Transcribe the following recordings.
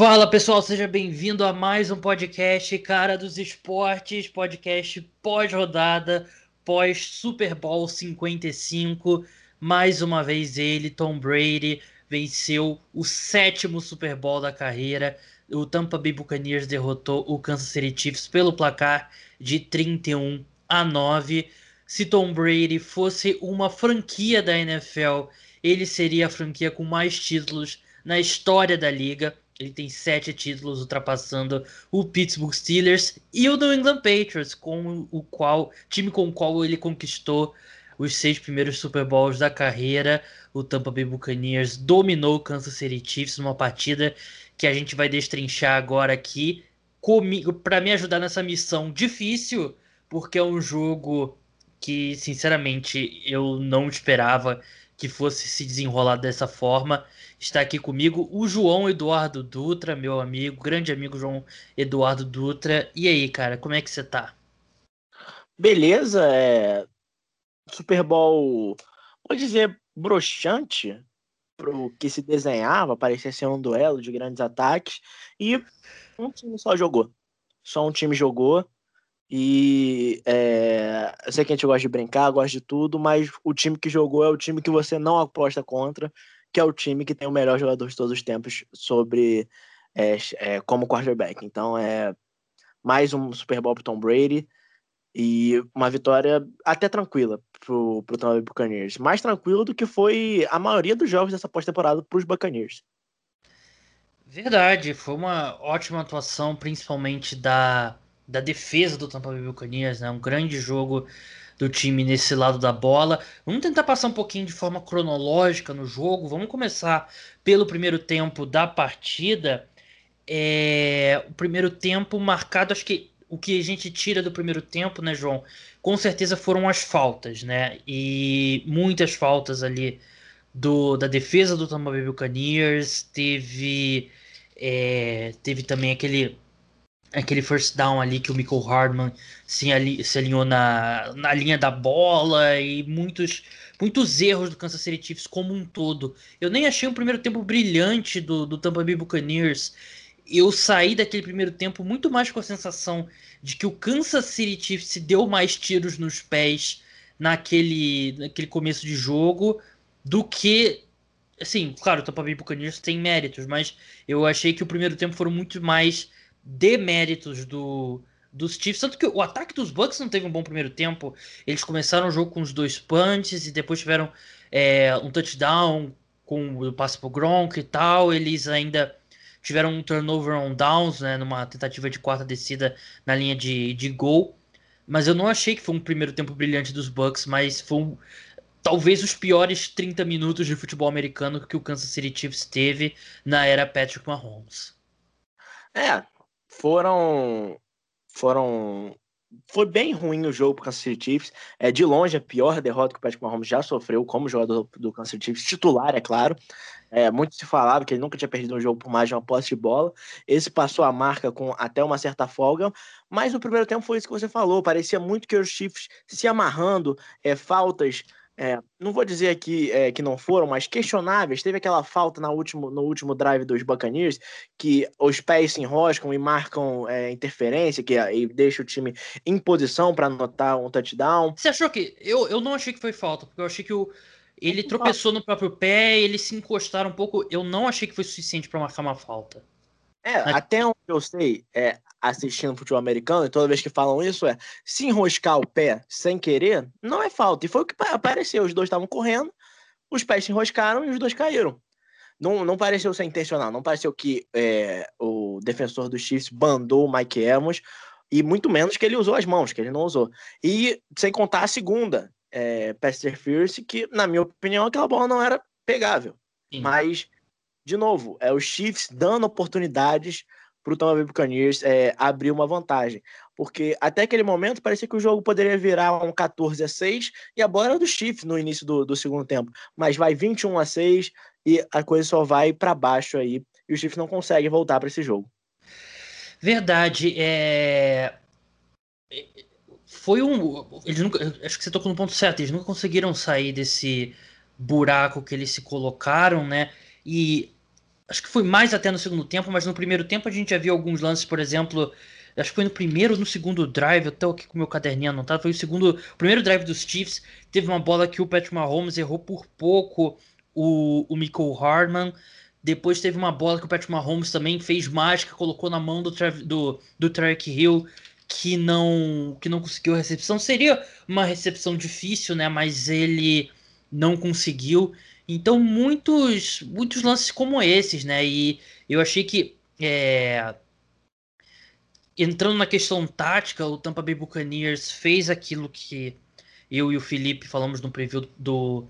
Fala pessoal, seja bem-vindo a mais um podcast Cara dos Esportes, podcast pós-rodada, pós-Super Bowl 55. Mais uma vez ele, Tom Brady, venceu o sétimo Super Bowl da carreira. O Tampa Bay Buccaneers derrotou o Kansas City Chiefs pelo placar de 31 a 9. Se Tom Brady fosse uma franquia da NFL, ele seria a franquia com mais títulos na história da liga. Ele tem sete títulos, ultrapassando o Pittsburgh Steelers e o New England Patriots, com o qual time com o qual ele conquistou os seis primeiros Super Bowls da carreira. O Tampa Bay Buccaneers dominou o Kansas City Chiefs numa partida que a gente vai destrinchar agora aqui comigo para me ajudar nessa missão difícil, porque é um jogo que, sinceramente, eu não esperava que fosse se desenrolar dessa forma. Está aqui comigo o João Eduardo Dutra, meu amigo, grande amigo João Eduardo Dutra. E aí, cara, como é que você tá? Beleza, é. Super Bowl, pode dizer, broxante pro que se desenhava, parecia ser um duelo de grandes ataques, e um time só jogou. Só um time jogou. E é, eu sei que a gente gosta de brincar, gosta de tudo, mas o time que jogou é o time que você não aposta contra, que é o time que tem o melhor jogador de todos os tempos sobre é, é, como quarterback. Então é mais um Super Bowl pro Tom Brady e uma vitória até tranquila pro, pro Tampa Bay Buccaneers. Mais tranquilo do que foi a maioria dos jogos dessa pós-temporada pros Buccaneers. Verdade, foi uma ótima atuação, principalmente da da defesa do Tampa Bay Buccaneers, né? Um grande jogo do time nesse lado da bola. Vamos tentar passar um pouquinho de forma cronológica no jogo. Vamos começar pelo primeiro tempo da partida. É... O primeiro tempo marcado, acho que o que a gente tira do primeiro tempo, né, João? Com certeza foram as faltas, né? E muitas faltas ali do, da defesa do Tampa Bay Buccaneers. Teve, é... teve também aquele aquele first down ali que o Michael Hardman se, ali, se alinhou na, na linha da bola e muitos, muitos erros do Kansas City Chiefs como um todo. Eu nem achei um primeiro tempo brilhante do, do Tampa Bay Buccaneers. Eu saí daquele primeiro tempo muito mais com a sensação de que o Kansas City Chiefs se deu mais tiros nos pés naquele, naquele começo de jogo do que assim, claro, o Tampa Bay Buccaneers tem méritos, mas eu achei que o primeiro tempo foram muito mais deméritos do, dos Chiefs. Tanto que o ataque dos Bucks não teve um bom primeiro tempo. Eles começaram o jogo com os dois punches e depois tiveram é, um touchdown com o passe pro Gronk e tal. Eles ainda tiveram um turnover on downs, né, numa tentativa de quarta descida na linha de, de gol. Mas eu não achei que foi um primeiro tempo brilhante dos Bucks, mas foi um, talvez os piores 30 minutos de futebol americano que o Kansas City Chiefs teve na era Patrick Mahomes. É, foram foram foi bem ruim o jogo para o Kansas City Chiefs. É de longe a pior derrota que o Patrick Mahomes já sofreu como jogador do Kansas City Chiefs, titular, é claro. É, muito se falava que ele nunca tinha perdido um jogo por mais de uma posse de bola. Esse passou a marca com até uma certa folga, mas no primeiro tempo foi isso que você falou. Parecia muito que os Chiefs se amarrando, é, faltas é, não vou dizer aqui é, que não foram, mas questionáveis. Teve aquela falta na último, no último drive dos Buccaneers, que os pés se enroscam e marcam é, interferência, que e deixa o time em posição para anotar um touchdown. Você achou que. Eu, eu não achei que foi falta, porque eu achei que o, ele tropeçou no próprio pé, eles se encostaram um pouco. Eu não achei que foi suficiente para marcar uma falta. É, até onde eu sei, é, assistindo futebol americano, e toda vez que falam isso, é se enroscar o pé sem querer, não é falta. E foi o que apareceu. Os dois estavam correndo, os pés se enroscaram e os dois caíram. Não, não pareceu ser intencional, não pareceu que é, o defensor do Chiefs bandou o Mike Evans, e muito menos que ele usou as mãos, que ele não usou. E sem contar a segunda, é, pass interference, que, na minha opinião, aquela bola não era pegável. Sim. Mas, de novo, é os Chiefs dando oportunidades para o Tampa Bay Buccaneers é, abrir uma vantagem. Porque até aquele momento parecia que o jogo poderia virar um 14 a 6 e a bola era do Chiefs no início do, do segundo tempo. Mas vai 21 a 6 e a coisa só vai para baixo aí e o Chiefs não consegue voltar para esse jogo. Verdade. É... Foi um. Eles nunca... Acho que você tocou no ponto certo. Eles nunca conseguiram sair desse buraco que eles se colocaram, né? E acho que foi mais até no segundo tempo, mas no primeiro tempo a gente já viu alguns lances, por exemplo, acho que foi no primeiro ou no segundo drive, eu tô aqui com o meu caderninho anotado, foi o segundo, o primeiro drive dos Chiefs, teve uma bola que o Patrick Mahomes errou por pouco o, o Michael Hardman, depois teve uma bola que o Patrick Mahomes também fez mágica, colocou na mão do, do, do Tarek Hill, que não que não conseguiu a recepção. Seria uma recepção difícil, né? Mas ele não conseguiu. Então, muitos, muitos lances como esses, né? E eu achei que, é... entrando na questão tática, o Tampa Bay Buccaneers fez aquilo que eu e o Felipe falamos no preview do,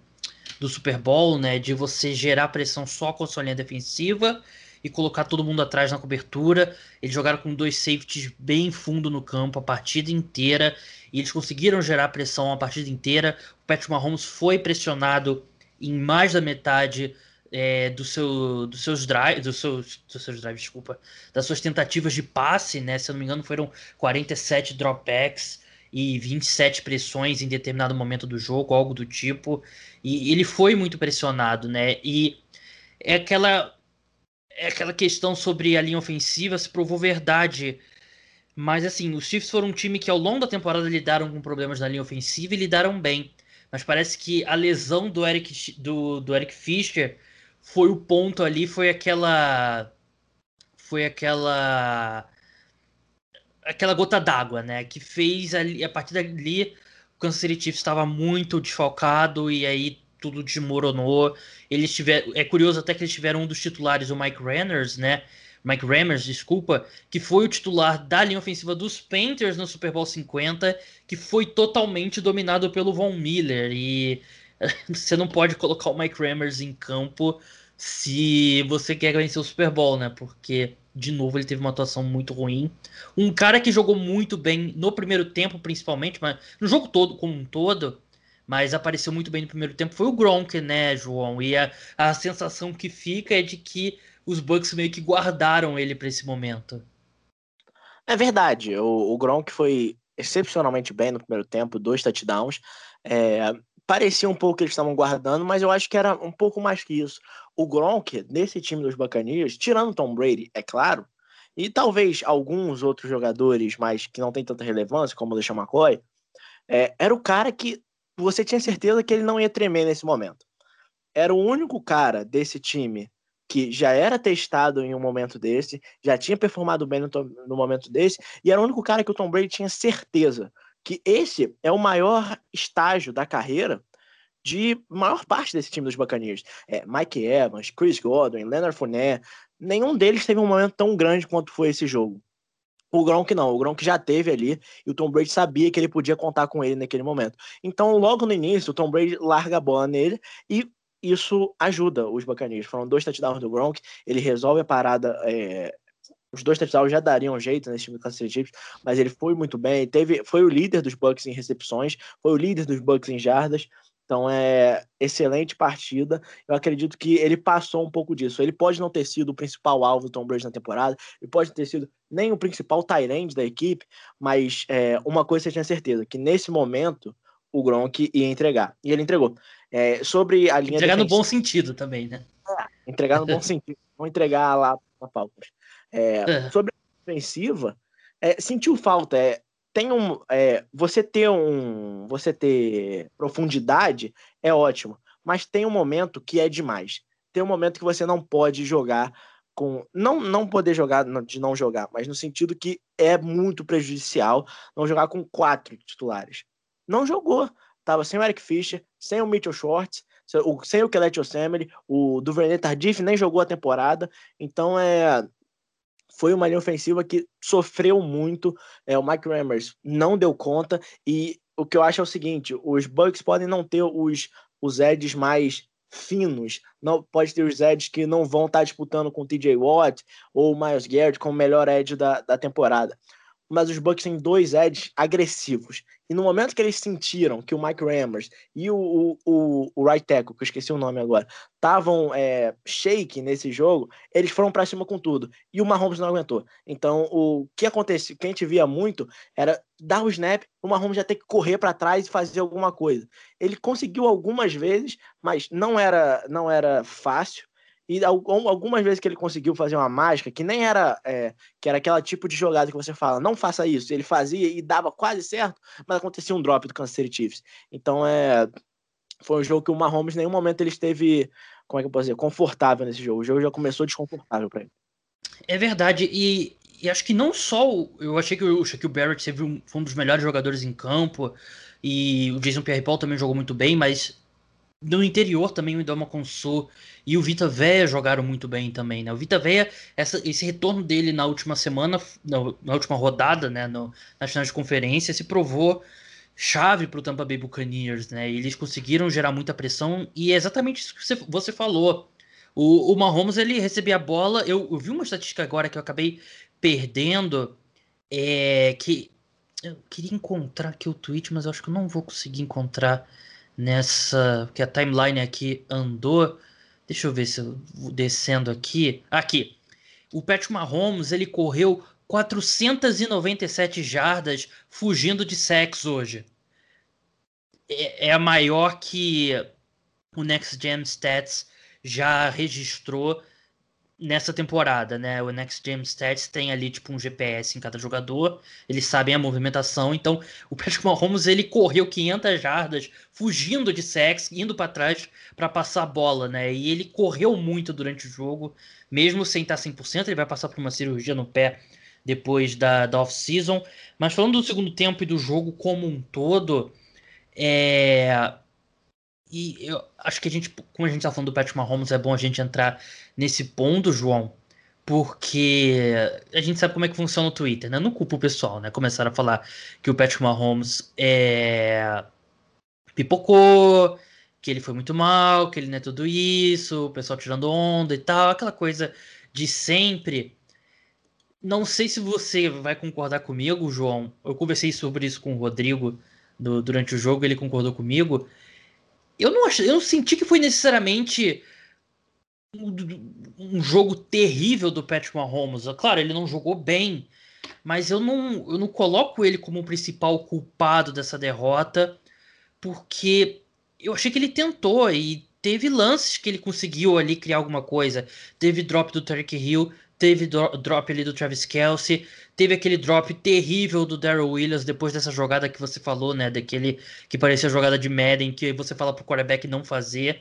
do Super Bowl, né? De você gerar pressão só com a sua linha defensiva e colocar todo mundo atrás na cobertura. Eles jogaram com dois safeties bem fundo no campo a partida inteira e eles conseguiram gerar pressão a partida inteira. O Patrick Mahomes foi pressionado em mais da metade é, do seu, dos seus drives, dos seus, dos seus drives, desculpa, das suas tentativas de passe, né? Se eu não me engano, foram 47 dropbacks e 27 pressões em determinado momento do jogo, algo do tipo. E ele foi muito pressionado, né? E é aquela é aquela questão sobre a linha ofensiva se provou verdade. Mas assim, os Chiefs foram um time que ao longo da temporada lidaram com problemas na linha ofensiva e lidaram bem. Mas parece que a lesão do Eric, do, do Eric Fischer foi o ponto ali, foi aquela. Foi aquela. Aquela gota d'água, né? Que fez ali, a partir dali o Kansas City Chiefs estava muito desfalcado e aí tudo desmoronou. Eles tiveram, é curioso até que eles tiveram um dos titulares, o Mike Ranners, né? Mike Rammers, desculpa, que foi o titular da linha ofensiva dos Panthers no Super Bowl 50, que foi totalmente dominado pelo Von Miller. E você não pode colocar o Mike Rammers em campo se você quer vencer o Super Bowl, né? Porque, de novo, ele teve uma atuação muito ruim. Um cara que jogou muito bem no primeiro tempo, principalmente, mas no jogo todo, como um todo, mas apareceu muito bem no primeiro tempo foi o Gronk, né, João? E a, a sensação que fica é de que os Bucks meio que guardaram ele para esse momento. É verdade, o, o, Gronk foi excepcionalmente bem no primeiro tempo, dois touchdowns. É, parecia um pouco que eles estavam guardando, mas eu acho que era um pouco mais que isso. O Gronk, nesse time dos Buccaneers, tirando Tom Brady, é claro, e talvez alguns outros jogadores, mas que não tem tanta relevância, como o Deixa McCoy, é, era o cara que você tinha certeza que ele não ia tremer nesse momento. Era o único cara desse time que já era testado em um momento desse, já tinha performado bem no, no, momento desse, e era o único cara que o Tom Brady tinha certeza que esse é o maior estágio da carreira de maior parte desse time dos Buccaneers. É, Mike Evans, Chris Godwin, Leonard Fournette, nenhum deles teve um momento tão grande quanto foi esse jogo. O Gronk não, o Gronk já teve ali e o Tom Brady sabia que ele podia contar com ele naquele momento. Então, logo no início, o Tom Brady larga a bola nele e isso ajuda os Buccaneers. Foram dois touchdowns do Gronk, ele resolve a parada. É... Os dois touchdowns já dariam jeito nesse time do Kansas City Chiefs, mas ele foi muito bem. Teve, foi o líder dos Bucks em recepções, foi o líder dos Bucks em jardas. Então é excelente partida. Eu acredito que ele passou um pouco disso. Ele pode não ter sido o principal alvo do Tom Brady na temporada, ele pode ter sido nem o principal tight da equipe, mas é, uma coisa você tinha certeza, que nesse momento o Gronk ia entregar. E ele entregou. É, sobre a linha Entregar defensiva, no bom sentido também, né? É, entregar no bom sentido. Vão entregar lá na pauta. É, é, sobre a defensiva, é, sentiu falta. É, tem um, é, você ter um, você ter profundidade é ótimo, mas tem um momento que é demais. Tem um momento que você não pode jogar com, não, não poder jogar de não jogar, mas no sentido que é muito prejudicial não jogar com quatro titulares. Não jogou, tava sem o Eric Fischer, sem o Mitchell Schwartz, sem o Kellet Osemele, o Duvernay Tardif nem jogou a temporada, então é foi uma linha ofensiva que sofreu muito. É, o Mike Rammers não deu conta. E o que eu acho é o seguinte: os Bucks podem não ter os, os edges mais finos, não pode ter os edges que não vão estar disputando com o TJ Watt ou o Miles Garrett como melhor edge da, da temporada mas os Bucks têm dois edges agressivos. E no momento que eles sentiram que o Mike Rammers e o, o, o right tackle, que eu esqueci o nome agora, estavam é, shake nesse jogo, eles foram para cima com tudo. E o Mahomes não aguentou. Então, o que acontece, o que a gente via muito era dar o snap, o Mahomes já ter que correr para trás e fazer alguma coisa. Ele conseguiu algumas vezes, mas não era, não era fácil. E algumas vezes que ele conseguiu fazer uma mágica, que nem era, é, que era aquela tipo de jogada que você fala, não faça isso. Ele fazia e dava quase certo, mas acontecia um drop do Kansas City Chiefs. Então é, foi um jogo que o Mahomes, em nenhum momento ele esteve, como é que eu posso dizer, confortável nesse jogo. O jogo já começou desconfortável para ele. É verdade, e, e, acho que não só. Eu achei que o Shaquille Barrett teve um, foi um dos melhores jogadores em campo, e o Jason Pierre Paul também jogou muito bem, mas no interior também o Idoma Consu e o Vita Veia jogaram muito bem também, né? O Vita Veia, essa, esse retorno dele na última semana, na, na última rodada, né, no, na final de conferência, se provou chave para o Tampa Bay Buccaneers, né? Eles conseguiram gerar muita pressão e é exatamente isso que você, você falou. O, o Mahomes ele recebia a bola. Eu, eu, vi uma estatística agora que eu acabei perdendo, é que eu queria encontrar aqui o tweet, mas eu acho que eu não vou conseguir encontrar nessa. Porque a timeline aqui andou. Deixa eu ver se eu descendo aqui. Aqui. O Patrick Mahomes ele correu 497 jardas fugindo de sacks hoje. É, é a maior que o Next Gen Stats já registrou nessa temporada, né? O Next Gen Stats tem ali tipo um GPS em cada jogador, eles sabem a movimentação, então o Patrick Mahomes ele correu 500 jardas fugindo de sacks, indo para trás para passar a bola, né? E ele correu muito durante o jogo, mesmo sem estar 100%, ele vai passar por uma cirurgia no pé depois da, da off-season. Mas falando do segundo tempo e do jogo como um todo, é... E eu acho que a gente, como a gente tá falando do Patrick Mahomes, é bom a gente entrar nesse ponto, João, porque a gente sabe como é que funciona o Twitter, né? Não culpa o pessoal, né? Começaram a falar que o Patrick Mahomes é pipocou, que ele foi muito mal, que ele não é tudo isso, o pessoal tirando onda e tal, aquela coisa de sempre. Não sei se você vai concordar comigo, João. Eu conversei sobre isso com o Rodrigo do, durante o jogo, ele concordou comigo eu não, achei, eu não senti que foi necessariamente um, um, jogo terrível do Patrick Mahomes. Claro, ele não jogou bem, mas eu não, eu não coloco ele como o principal culpado dessa derrota, porque eu achei que ele tentou e teve lances que ele conseguiu ali criar alguma coisa. Teve drop do Tarek Hill, teve drop ali do Travis Kelsey, teve aquele drop terrível do Daryl Williams depois dessa jogada que você falou, né? Daquele que parecia jogada de Madden, que você fala pro quarterback não fazer.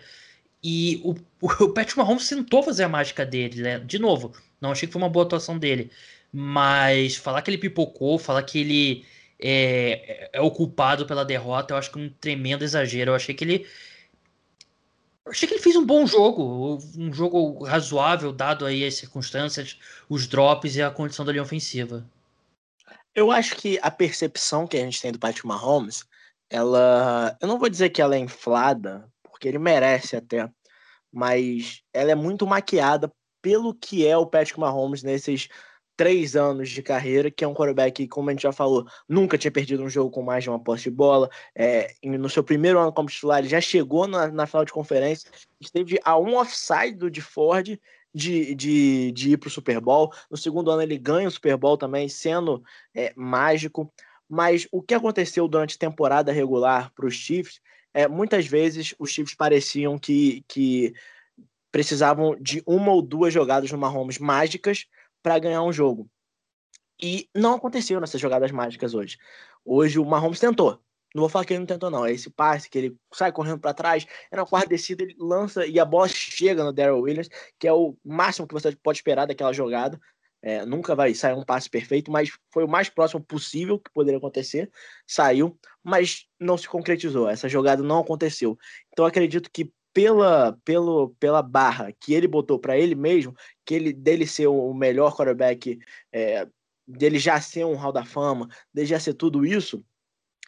E o, o Patrick Mahomes tentou fazer a mágica dele, né? De novo, não achei que foi uma boa atuação dele. Mas falar que ele pipocou, falar que ele é, é o culpado pela derrota, eu acho que é um tremendo exagero. Eu achei que ele eu achei que ele fez um bom jogo, um jogo razoável, dado aí as circunstâncias, os drops e a condição da linha ofensiva. Eu acho que a percepção que a gente tem do Patrick Mahomes, ela. Eu não vou dizer que ela é inflada, porque ele merece até, mas ela é muito maquiada pelo que é o Patrick Mahomes nesses três anos de carreira, que é um quarterback que, como a gente já falou, nunca tinha perdido um jogo com mais de uma posse de bola. É, no seu primeiro ano como titular, ele já chegou na, na final de conferência, esteve a um offside do de Ford de, de, de ir para o Super Bowl. No segundo ano, ele ganha o Super Bowl também, sendo é, mágico. Mas o que aconteceu durante a temporada regular para os Chiefs, é, muitas vezes os Chiefs pareciam que, que precisavam de uma ou duas jogadas no Mahomes mágicas para ganhar um jogo. E não aconteceu nessas jogadas mágicas hoje. Hoje o Mahomes tentou. Não vou falar que ele não tentou, não. É esse passe que ele sai correndo para trás, é na quarta descida, ele lança e a bola chega no Daryl Williams, que é o máximo que você pode esperar daquela jogada. É, nunca vai sair um passe perfeito, mas foi o mais próximo possível que poderia acontecer. Saiu, mas não se concretizou. Essa jogada não aconteceu. Então acredito que pela, pelo, pela barra que ele botou para ele mesmo, que ele dele ser o melhor quarterback, é, dele já ser um Hall da Fama, dele já ser tudo isso,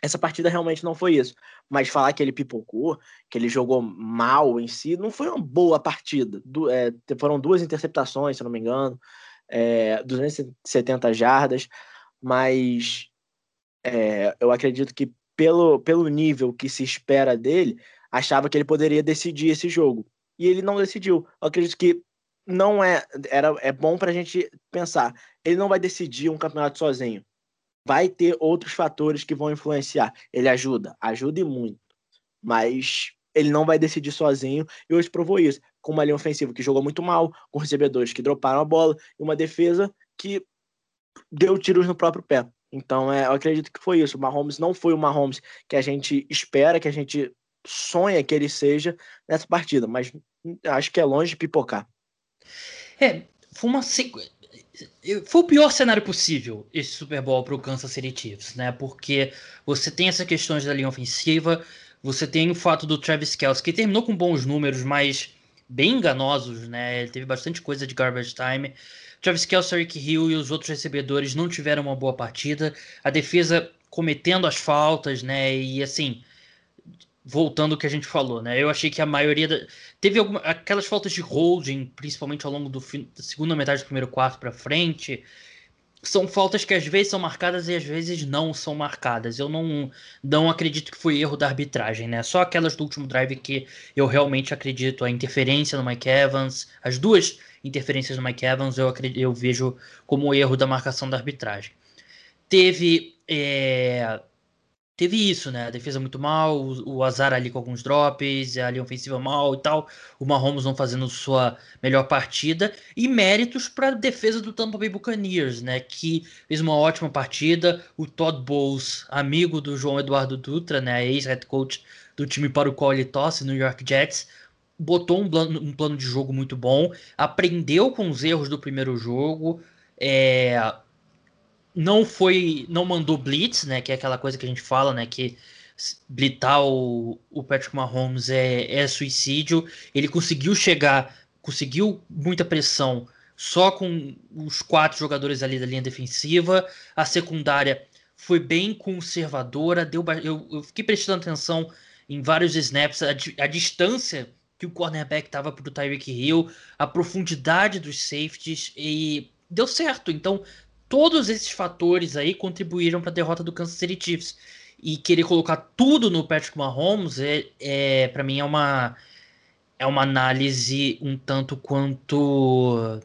essa partida realmente não foi isso. Mas falar que ele pipocou, que ele jogou mal em si, não foi uma boa partida. Du é, foram duas interceptações, se não me engano, é, 270 jardas, mas é, eu acredito que pelo, pelo nível que se espera dele, achava que ele poderia decidir esse jogo. E ele não decidiu. Eu acredito que não é era é bom para a gente pensar. Ele não vai decidir um campeonato sozinho. Vai ter outros fatores que vão influenciar. Ele ajuda, ajuda e muito. Mas ele não vai decidir sozinho e hoje provou isso. com uma linha ofensiva que jogou muito mal, com recebedores que droparam a bola, e uma defesa que deu tiros no próprio pé. Então, é, eu acredito que foi isso. O Mahomes não foi o Mahomes que a gente espera, que a gente sonha que ele seja nessa partida, mas acho que é longe de pipocar. É, foi uma foi o pior cenário possível esse Super Bowl para o Kansas City Chiefs, né? Porque você tem essas questões da linha ofensiva, você tem o fato do Travis Kelce, que terminou com bons números, mas bem enganosos, né? Ele teve bastante coisa de garbage time. Travis Kelce, Rick Hill e os outros recebedores não tiveram uma boa partida. A defesa cometendo as faltas, né? E assim, voltando ao que a gente falou, né? Eu achei que a maioria da... teve alguma... aquelas faltas de holding, principalmente ao longo do da segunda metade do primeiro quarto para frente, são faltas que às vezes são marcadas e às vezes não são marcadas. Eu não não acredito que foi erro da arbitragem, né? Só aquelas do último drive que eu realmente acredito a interferência no Mike Evans, as duas interferências do Mike Evans eu acredito, eu vejo como erro da marcação da arbitragem. Teve é, teve isso, né? A defesa muito mal, o, o azar ali com alguns drops, a linha ofensiva mal e tal, o Mahomes não fazendo sua melhor partida, e méritos para a defesa do Tampa Bay Buccaneers, né? Que fez uma ótima partida. O Todd Bowles, amigo do João Eduardo Dutra, né? Ex-head coach do time para o qual ele tosse, New York Jets, botou um plano, um plano de jogo muito bom, aprendeu com os erros do primeiro jogo, é, não foi, não mandou blitz, né, que é aquela coisa que a gente fala, né, que blitar o, o Patrick Mahomes é, é suicídio. Ele conseguiu chegar, conseguiu muita pressão só com os quatro jogadores ali da linha defensiva. A secundária foi bem conservadora. Deu, eu, eu fiquei prestando atenção em vários snaps, a, a distância que o cornerback estava para o Tyreek Hill, a profundidade dos safeties e deu certo. Então todos esses fatores aí contribuíram para a derrota do Kansas City Chiefs. E querer colocar tudo no Patrick Mahomes é, é para mim é uma é uma análise um tanto quanto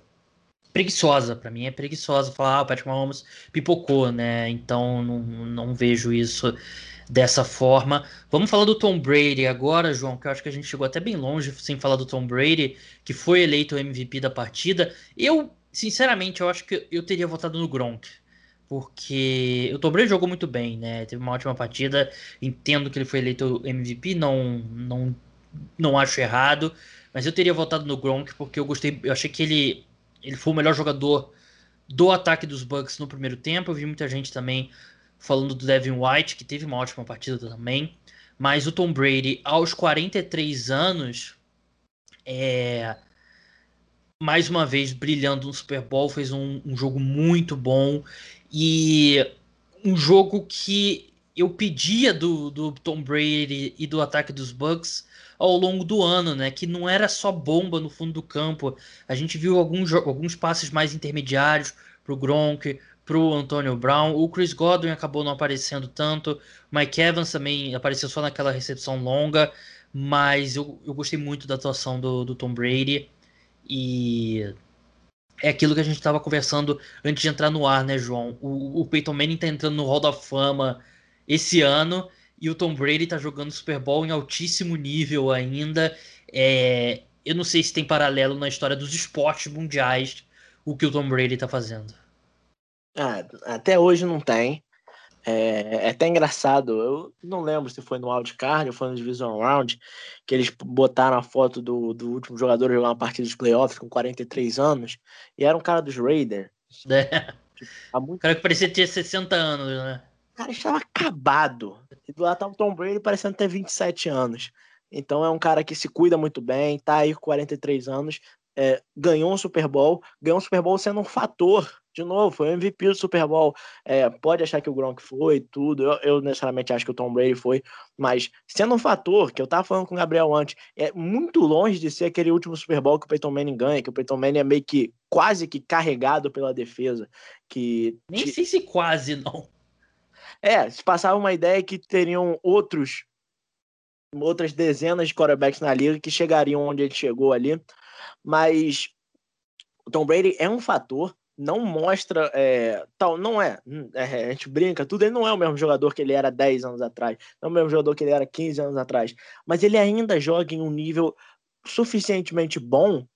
preguiçosa. Para mim é preguiçosa falar ah, o Patrick Mahomes pipocou, né? Então não, não vejo isso dessa forma. Vamos falar do Tom Brady agora, João, que eu acho que a gente chegou até bem longe sem falar do Tom Brady, que foi eleito o MVP da partida. Eu Sinceramente, eu acho que eu teria votado no Gronk. Porque o Tom Brady jogou muito bem, né? Teve uma ótima partida. Entendo que ele foi eleito MVP, não, não, não acho errado. Mas eu teria votado no Gronk porque eu gostei. Eu achei que ele, ele foi o melhor jogador do ataque dos Bucks no primeiro tempo. Eu vi muita gente também falando do Devin White, que teve uma ótima partida também. Mas o Tom Brady, aos 43 anos, é, mais uma vez brilhando no Super Bowl, fez um, um, jogo muito bom e um jogo que eu pedia do, do Tom Brady e do ataque dos Bucks ao longo do ano, né? Que não era só bomba no fundo do campo. A gente viu alguns, alguns passes mais intermediários pro Gronk, pro Antonio Brown. O Chris Godwin acabou não aparecendo tanto. O Mike Evans também apareceu só naquela recepção longa. Mas eu, eu gostei muito da atuação do, do Tom Brady. E é aquilo que a gente estava conversando antes de entrar no ar, né, João? O, o Peyton Manning está entrando no Hall da Fama esse ano e o Tom Brady está jogando Super Bowl em altíssimo nível ainda. É, eu não sei se tem paralelo na história dos esportes mundiais o que o Tom Brady está fazendo. Ah, até hoje não tem. É, é, até engraçado, eu não lembro se foi no Wildcard ou foi no Division Round, que eles botaram a foto do, do último jogador jogar uma partida de playoffs com 43 anos, e era um cara dos Raiders. É. Tipo, muito... O cara que parecia ter 60 anos, né? O cara estava acabado. E do lado tá o Tom Brady parecendo ter 27 anos. Então é um cara que se cuida muito bem, tá aí com 43 anos, é, ganhou um Super Bowl, ganhou um Super Bowl sendo um fator de novo, foi o MVP do Super Bowl. É, pode achar que o Gronk foi, tudo. Eu, eu, necessariamente acho que o Tom Brady foi, mas sendo um fator, que eu tava falando com o Gabriel antes, é muito longe de ser aquele último Super Bowl que o Peyton Manning ganha, que o Peyton Manning é meio que quase que carregado pela defesa. que Nem sei se quase, não. É, se passava uma ideia que teriam outros outras dezenas de quarterbacks na liga que chegariam onde ele chegou ali, mas o Tom Brady é um fator, não mostra é, tal, não é, hum, é, a gente brinca, tudo, ele não é o mesmo jogador que ele era 10 anos atrás, não é o mesmo jogador que ele era 15 anos atrás, mas ele ainda joga em um nível suficientemente bom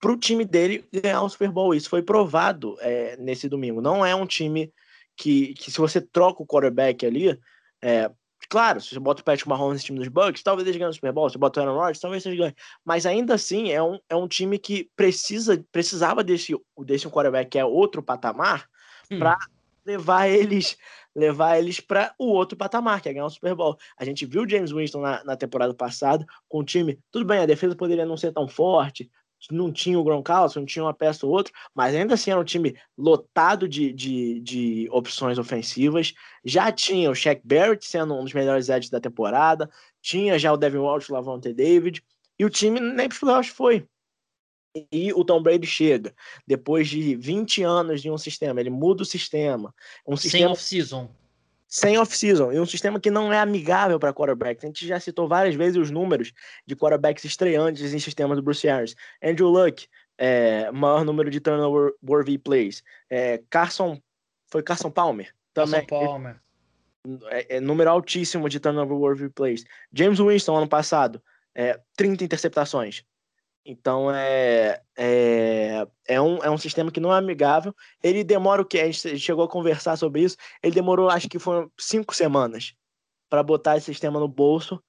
para o time dele ganhar o Super Bowl. Isso foi provado é, nesse domingo. Não é um time que, que se você troca o quarterback ali, é, claro, se você bota o Patrick Mahomes nesse time dos Bucks, talvez eles ganhem o Super Bowl. Se você bota o Aaron Rodgers, talvez eles ganhem. Mas ainda assim, é um, é um time que precisa, precisava desse, desse um quarterback que é outro patamar hum. para levar eles levar eles para o outro patamar, que é ganhar o Super Bowl. A gente viu o James Winston na, na temporada passada com o time. Tudo bem, a defesa poderia não ser tão forte, não tinha o Gronkowski, não tinha uma peça ou outra, mas ainda assim era um time lotado de, de, de opções ofensivas. Já tinha o Shaq Barrett sendo um dos melhores edges da temporada, tinha já o Devin Walsh, o Lavonte David, e o time nem para os playoffs foi. E o Tom Brady chega depois de 20 anos de um sistema, ele muda o sistema. Um sistema Sem off-season sem off-season e um sistema que não é amigável para quarterbacks. A gente já citou várias vezes os números de quarterbacks estreantes em sistemas do Bruce Arians. Andrew Luck, é, maior número de turnover worthy plays. É, Carson, foi Carson Palmer? Também. Carson Palmer. É, é, número altíssimo de turnover worthy plays. James Winston, ano passado, é, 30 interceptações. Então é, é, é, um, é um sistema que não é amigável. Ele demora o que? A gente chegou a conversar sobre isso. Ele demorou, acho que foram cinco semanas para botar esse sistema no bolso.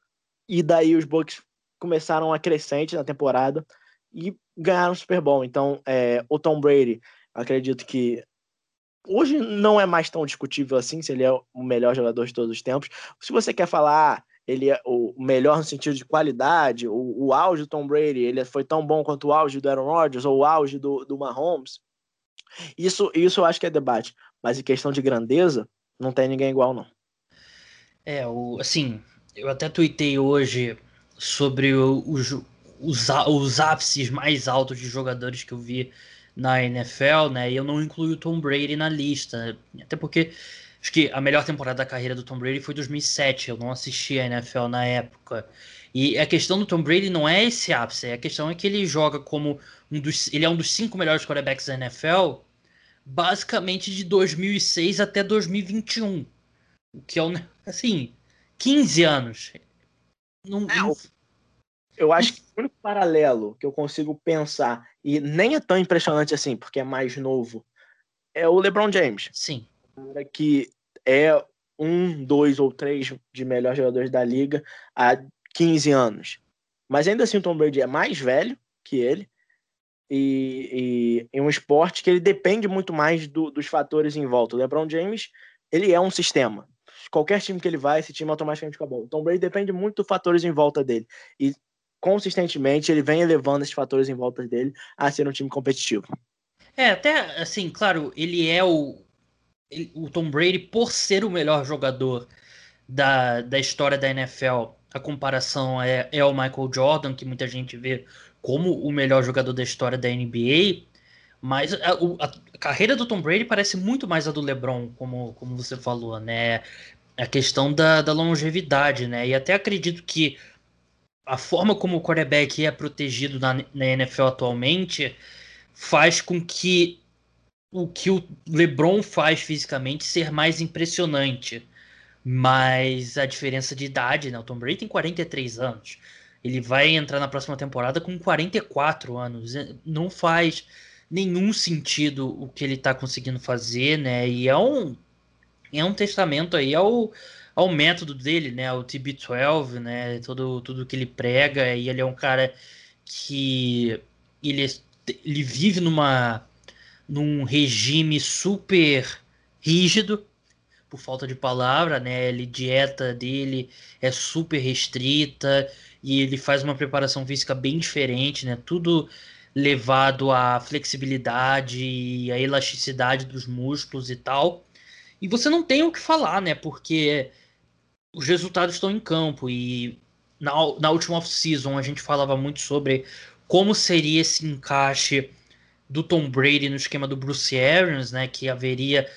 E daí os Bucks começaram a crescente na temporada e ganharam o Super Bowl. Então, é, o Tom Brady, acredito que hoje não é mais tão discutível assim se ele é o melhor jogador de todos os tempos. Se você quer falar, ele é o melhor no sentido de qualidade, o, o auge do Tom Brady, ele foi tão bom quanto o auge do Aaron Rodgers ou o auge do, do Mahomes. Isso, isso eu acho que é debate, mas em questão de grandeza, não tem ninguém igual não. É, o, assim, eu até tuitei hoje sobre os, os, os ápices mais altos de jogadores que eu vi na NFL, né? E eu não incluo o Tom Brady na lista, até porque Acho que a melhor temporada da carreira do Tom Brady foi 2007. Eu não assisti a NFL na época. E a questão do Tom Brady não é esse ápice. A questão é que ele joga como um dos. Ele é um dos cinco melhores quarterbacks da NFL, basicamente de 2006 até 2021. O que é um. Assim, 15 anos. Não, é, não... Eu acho que o único paralelo que eu consigo pensar, e nem é tão impressionante assim, porque é mais novo, é o LeBron James. Sim. Que é um, dois ou três de melhores jogadores da liga há 15 anos. Mas ainda assim o Tom Brady é mais velho que ele e, em um esporte que ele depende muito mais do, dos fatores em volta. O LeBron James, ele é um sistema. Qualquer time que ele vai, esse time automaticamente acabou. O Tom Brady depende muito dos fatores em volta dele. E consistentemente ele vem elevando esses fatores em volta dele a ser um time competitivo. É, até assim, claro, ele é o, ele, o Tom Brady, por ser o melhor jogador da, da história da NFL, a comparação é, é o Michael Jordan, que muita gente vê como o melhor jogador da história da NBA. Mas a, a, a, carreira do Tom Brady parece muito mais a do LeBron, como, como você falou, né? A questão da, da longevidade, né? E até acredito que a forma como o quarterback é protegido na, na NFL atualmente faz com que o que o LeBron faz fisicamente ser mais impressionante. Mas a diferença de idade, né? O Tom Brady tem 43 anos. Ele vai entrar na próxima temporada com 44 anos. É, não faz nenhum sentido o que ele está conseguindo fazer, né? E é um, é um testamento aí ao, ao método dele, né? O TB12, né? Todo, tudo que ele prega. E ele é um cara que ele, ele vive numa num regime super rígido, por falta de palavra, né? Ele dieta dele é super restrita e ele faz uma preparação física bem diferente, né? Tudo levado à flexibilidade e à elasticidade dos músculos e tal. E você não tem o que falar, né? Porque os resultados estão em campo e na, na última off-season a gente falava muito sobre como seria esse encaixe do Tom Brady no esquema do Bruce Arians, né? Que haveria.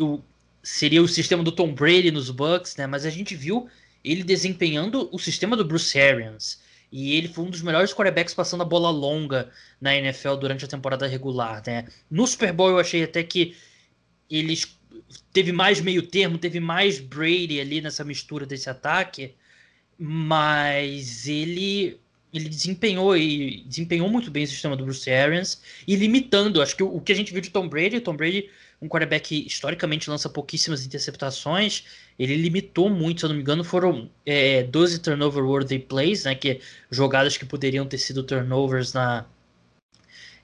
O, seria o sistema do Tom Brady nos Bucks, né? Mas a gente viu ele desempenhando o sistema do Bruce Arians. E ele foi um dos melhores quarterbacks passando a bola longa na NFL durante a temporada regular, né? No Super Bowl eu achei até que eles teve mais meio termo, teve mais Brady ali nessa mistura desse ataque, mas ele ele desempenhou e desempenhou muito bem o sistema do Bruce Arians e limitando, acho que o, o que a gente viu de Tom Brady, Tom Brady, um quarterback historicamente lança pouquíssimas interceptações, ele limitou muito, se eu não me engano, foram é, 12 turnover worthy plays, né, que jogadas que poderiam ter sido turnovers na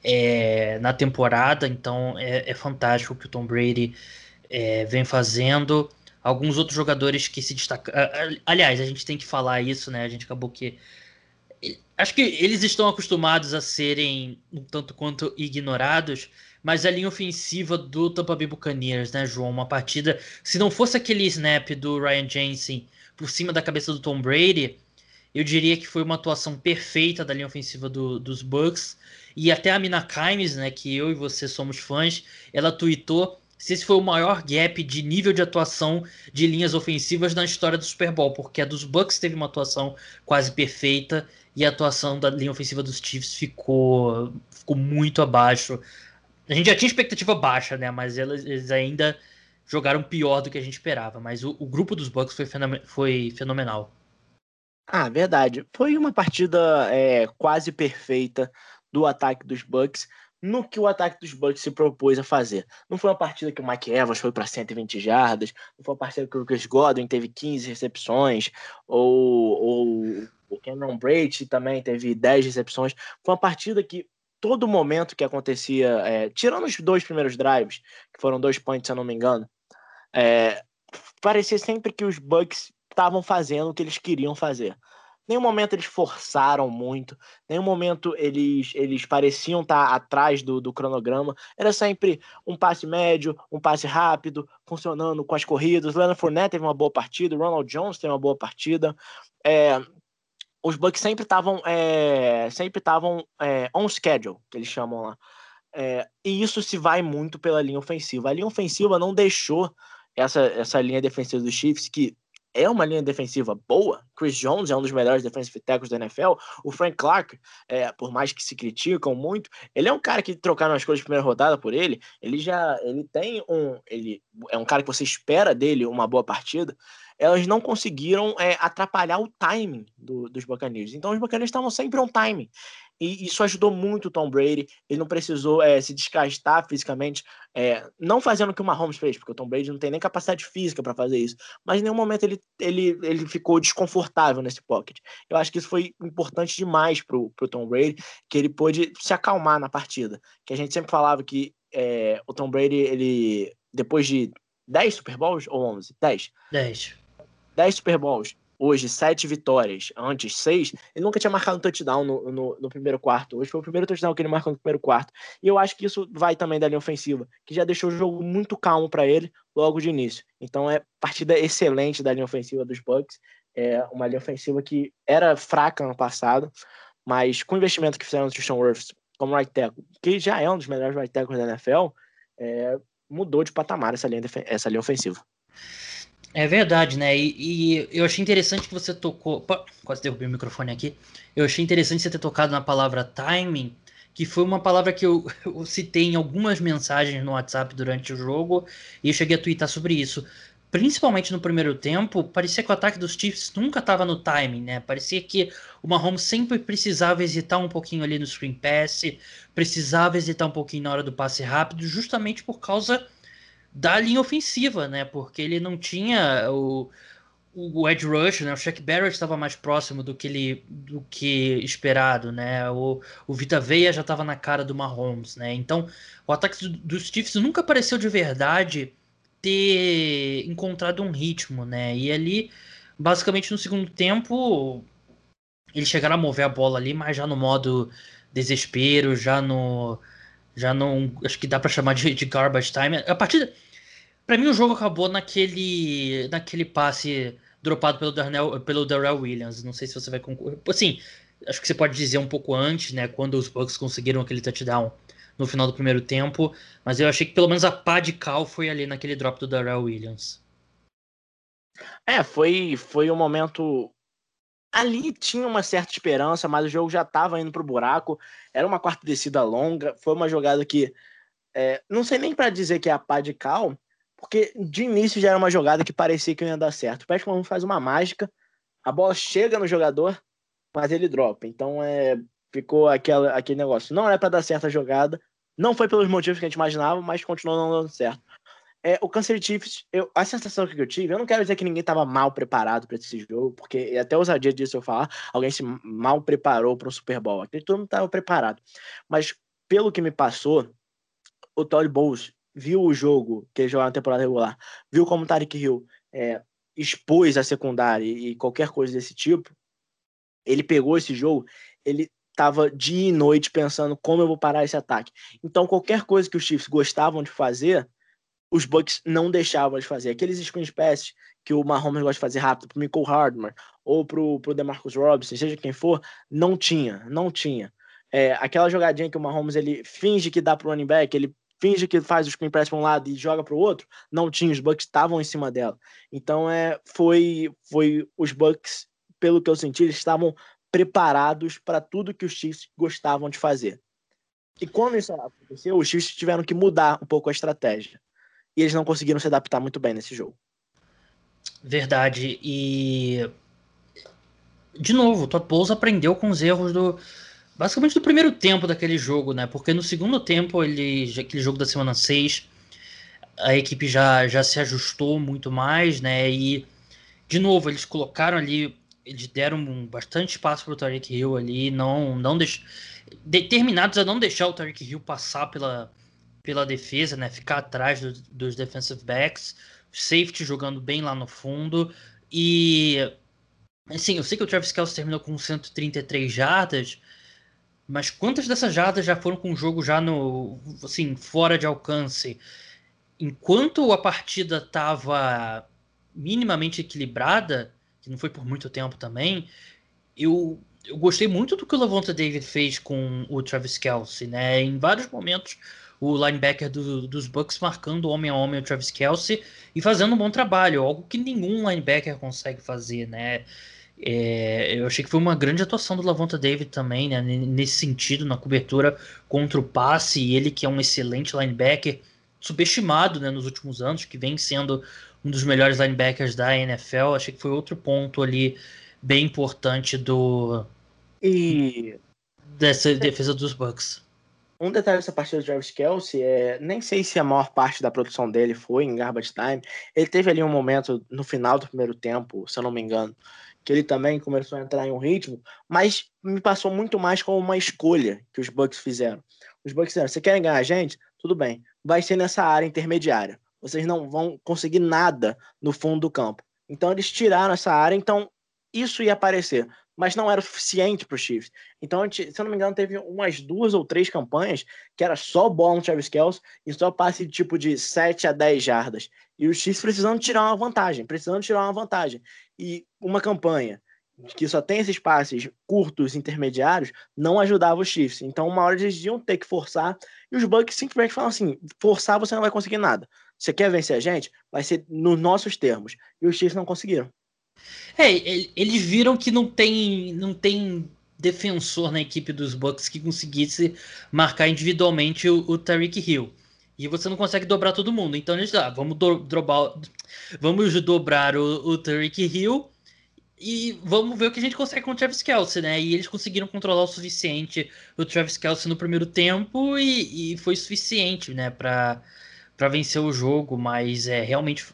é, na temporada, então é, é, fantástico o que o Tom Brady é, vem fazendo. Alguns outros jogadores que se destacam. Aliás, a gente tem que falar isso, né? A gente acabou que acho que eles estão acostumados a serem um tanto quanto ignorados, mas a linha ofensiva do Tampa Bay Buccaneers, né, João? Uma partida, se não fosse aquele snap do Ryan Jensen por cima da cabeça do Tom Brady, eu diria que foi uma atuação perfeita da linha ofensiva do, dos Bucks. E até a Mina Kimes, né, que eu e você somos fãs, ela tweetou se esse foi o maior gap de nível de atuação de linhas ofensivas na história do Super Bowl, porque a dos Bucks teve uma atuação quase perfeita e a atuação da linha ofensiva dos Chiefs ficou, ficou muito abaixo. A gente já tinha expectativa baixa, né? Mas eles ainda jogaram pior do que a gente esperava. Mas o, o grupo dos Bucks foi, foi fenomenal. Ah, verdade. Foi uma partida é, quase perfeita do ataque dos Bucks no que o ataque dos Bucks se propôs a fazer. Não foi uma partida que o Mike Evans foi para 120 jardas, não foi uma partida que o Chris Godwin teve 15 recepções, ou, ou o Cameron Brady também teve 10 recepções. Foi uma partida que todo momento que acontecia, é, tirando os dois primeiros drives, que foram dois points, se eu não me engano, é, parecia sempre que os Bucks estavam fazendo o que eles queriam fazer. Nenhum momento eles forçaram muito, nenhum momento eles, eles pareciam estar atrás do, do cronograma. Era sempre um passe médio, um passe rápido, funcionando com as corridas. Leonard Fournette teve uma boa partida, Ronald Jones teve uma boa partida. É, os Bucks sempre estavam é, sempre estavam é, on schedule, que eles chamam lá. É, e isso se vai muito pela linha ofensiva. A linha ofensiva não deixou essa, essa linha defensiva dos Chiefs, que é uma linha defensiva boa. Chris Jones é um dos melhores defensive tackles da NFL. O Frank Clark, é, por mais que se criticam muito, ele é um cara que trocaram as coisas de primeira rodada por ele. Ele já ele tem um. Ele é um cara que você espera dele uma boa partida elas não conseguiram é, atrapalhar o timing do, dos Buccaneers. Então os Buccaneers estavam sempre on timing. E isso ajudou muito o Tom Brady. Ele não precisou é, se desgastar fisicamente, é, não fazendo o que o Mahomes fez, porque o Tom Brady não tem nem capacidade física para fazer isso. Mas em nenhum momento ele, ele, ele ficou desconfortável nesse pocket. Eu acho que isso foi importante demais para o Tom Brady, que ele pôde se acalmar na partida. Que a gente sempre falava que é, o Tom Brady, ele depois de 10 Super Bowls ou 11? 10? 10. 10 Super Bowls, hoje 7 vitórias, antes 6, ele nunca tinha marcado um touchdown no, no, no, primeiro quarto. Hoje foi o primeiro touchdown que ele marcou no primeiro quarto. E eu acho que isso vai também da linha ofensiva, que já deixou o jogo muito calmo para ele logo de início. Então é partida excelente da linha ofensiva dos Bucks. É uma linha ofensiva que era fraca no passado, mas com o investimento que fizeram no Tristan Wirfs como right tackle, que já é um dos melhores right tackles da NFL, é, mudou de patamar essa linha, essa linha ofensiva. É verdade, né? E, e, eu achei interessante que você tocou. Quase derrubei o microfone aqui. Eu achei interessante você ter tocado na palavra timing, que foi uma palavra que eu, eu citei em algumas mensagens no WhatsApp durante o jogo, e eu cheguei a twittar sobre isso. Principalmente no primeiro tempo, parecia que o ataque dos Chiefs nunca estava no timing, né? Parecia que o Mahomes sempre precisava hesitar um pouquinho ali no screen pass, precisava hesitar um pouquinho na hora do passe rápido, justamente por causa da linha ofensiva, né? Porque ele não tinha o, o edge rush, né? O Shaq Barrett estava mais próximo do que ele do que esperado, né? O, o Vita Veia já estava na cara do Mahomes, né? Então, o ataque do, dos Chiefs nunca pareceu de verdade ter encontrado um ritmo, né? E ali, basicamente no segundo tempo, eles chegaram a mover a bola ali, mas já no modo desespero, já no já não. Acho que dá para chamar de, de garbage time. A partir. Pra mim, o jogo acabou naquele, naquele passe dropado pelo Darnell, pelo Darrell Williams. Não sei se você vai concordar. Assim, acho que você pode dizer um pouco antes, né? Quando os Bucks conseguiram aquele touchdown no final do primeiro tempo. Mas eu achei que pelo menos a pá de cal foi ali naquele drop do Darrell Williams. É, foi, foi um momento ali tinha uma certa esperança, mas o jogo já estava indo para o buraco. Era uma quarta descida longa. Foi uma jogada que. É, não sei nem para dizer que é a pá de cal, porque de início já era uma jogada que parecia que ia dar certo. O Patrick faz uma mágica, a bola chega no jogador mas ele dropa. Então é, ficou aquela, aquele negócio. Não era para dar certo a jogada, não foi pelos motivos que a gente imaginava, mas continuou não dando certo. É, o City Chiefs, eu, a sensação que eu tive, eu não quero dizer que ninguém estava mal preparado para esse jogo, porque até ousadia disso eu falar, alguém se mal preparou para o Super Bowl. Aqui todo mundo estava preparado. Mas pelo que me passou, o Todd Bowles viu o jogo que ele jogou na temporada regular, viu como o Tarek Hill é, expôs a secundária e qualquer coisa desse tipo, ele pegou esse jogo, ele estava dia e noite pensando como eu vou parar esse ataque. Então, qualquer coisa que os Chiefs gostavam de fazer, os Bucks não deixavam de fazer. Aqueles screen passes que o Mahomes gosta de fazer rápido pro Michael Hardman ou pro, pro DeMarcus Robinson, seja quem for, não tinha, não tinha. É, aquela jogadinha que o Mahomes ele finge que dá pro running back, ele finge que faz o screen pass para um lado e joga para o outro, não tinha, os Bucks estavam em cima dela. Então é, foi, foi os Bucks, pelo que eu senti, eles estavam preparados para tudo que os Chiefs gostavam de fazer. E quando isso aconteceu, os Chiefs tiveram que mudar um pouco a estratégia e eles não conseguiram se adaptar muito bem nesse jogo. Verdade. E de novo, o Todd Bowles aprendeu com os erros do basicamente do primeiro tempo daquele jogo, né? Porque no segundo tempo, ele aquele jogo da semana 6, a equipe já já se ajustou muito mais, né? E de novo, eles colocaram ali eles deram bastante espaço para o Tariq Hill ali, não não deix... determinados a não deixar o Tariq Hill passar pela pela defesa, né? Ficar atrás do, dos defensive backs, safety jogando bem lá no fundo. E assim, eu sei que o Travis Kelce terminou com 133 jardas, mas quantas dessas jardas já foram com o jogo já no assim, fora de alcance? Enquanto a partida estava minimamente equilibrada, que não foi por muito tempo também, eu, eu gostei muito do que o Lavonta David fez com o Travis Kelce, né? Em vários momentos o linebacker do, dos Bucks marcando homem a homem o Travis Kelsey e fazendo um bom trabalho, algo que nenhum linebacker consegue fazer, né? É, eu achei que foi uma grande atuação do Lavonta David também, né? Nesse sentido, na cobertura contra o passe, e ele que é um excelente linebacker, subestimado né, nos últimos anos, que vem sendo um dos melhores linebackers da NFL. Achei que foi outro ponto ali bem importante do e dessa defesa dos Bucks. Um detalhe dessa partida do Travis Kelsey é, nem sei se a maior parte da produção dele foi em garbage time. Ele teve ali um momento no final do primeiro tempo, se eu não me engano, que ele também começou a entrar em um ritmo, mas me passou muito mais como uma escolha que os Bucks fizeram. Os Bucks disseram: "Você querem ganhar a gente? Tudo bem. Vai ser nessa área intermediária. Vocês não vão conseguir nada no fundo do campo." Então eles tiraram essa área, então isso ia aparecer mas não era o suficiente para o Chiefs. Então, se eu não me engano, teve umas duas ou três campanhas que era só bola no Travis Kelce e só passe de tipo de 7 a 10 jardas. E o Chiefs precisando tirar uma vantagem, precisando tirar uma vantagem. E uma campanha que só tem esses passes curtos, intermediários, não ajudava os Chiefs. Então, uma hora eles iam ter que forçar, e os Bucks simplesmente falam assim: forçar você não vai conseguir nada. Você quer vencer a gente? Vai ser nos nossos termos. E os Chiefs não conseguiram. É, eles viram que não tem, não tem defensor na equipe dos Bucks que conseguisse marcar individualmente o, o Tariq Hill. E você não consegue dobrar todo mundo. Então eles ah, vamos, do, vamos dobrar o, o Tariq Hill e vamos ver o que a gente consegue com o Travis Kelsey, né? E eles conseguiram controlar o suficiente o Travis Kelsey no primeiro tempo e, e foi suficiente, né, para vencer o jogo. Mas é realmente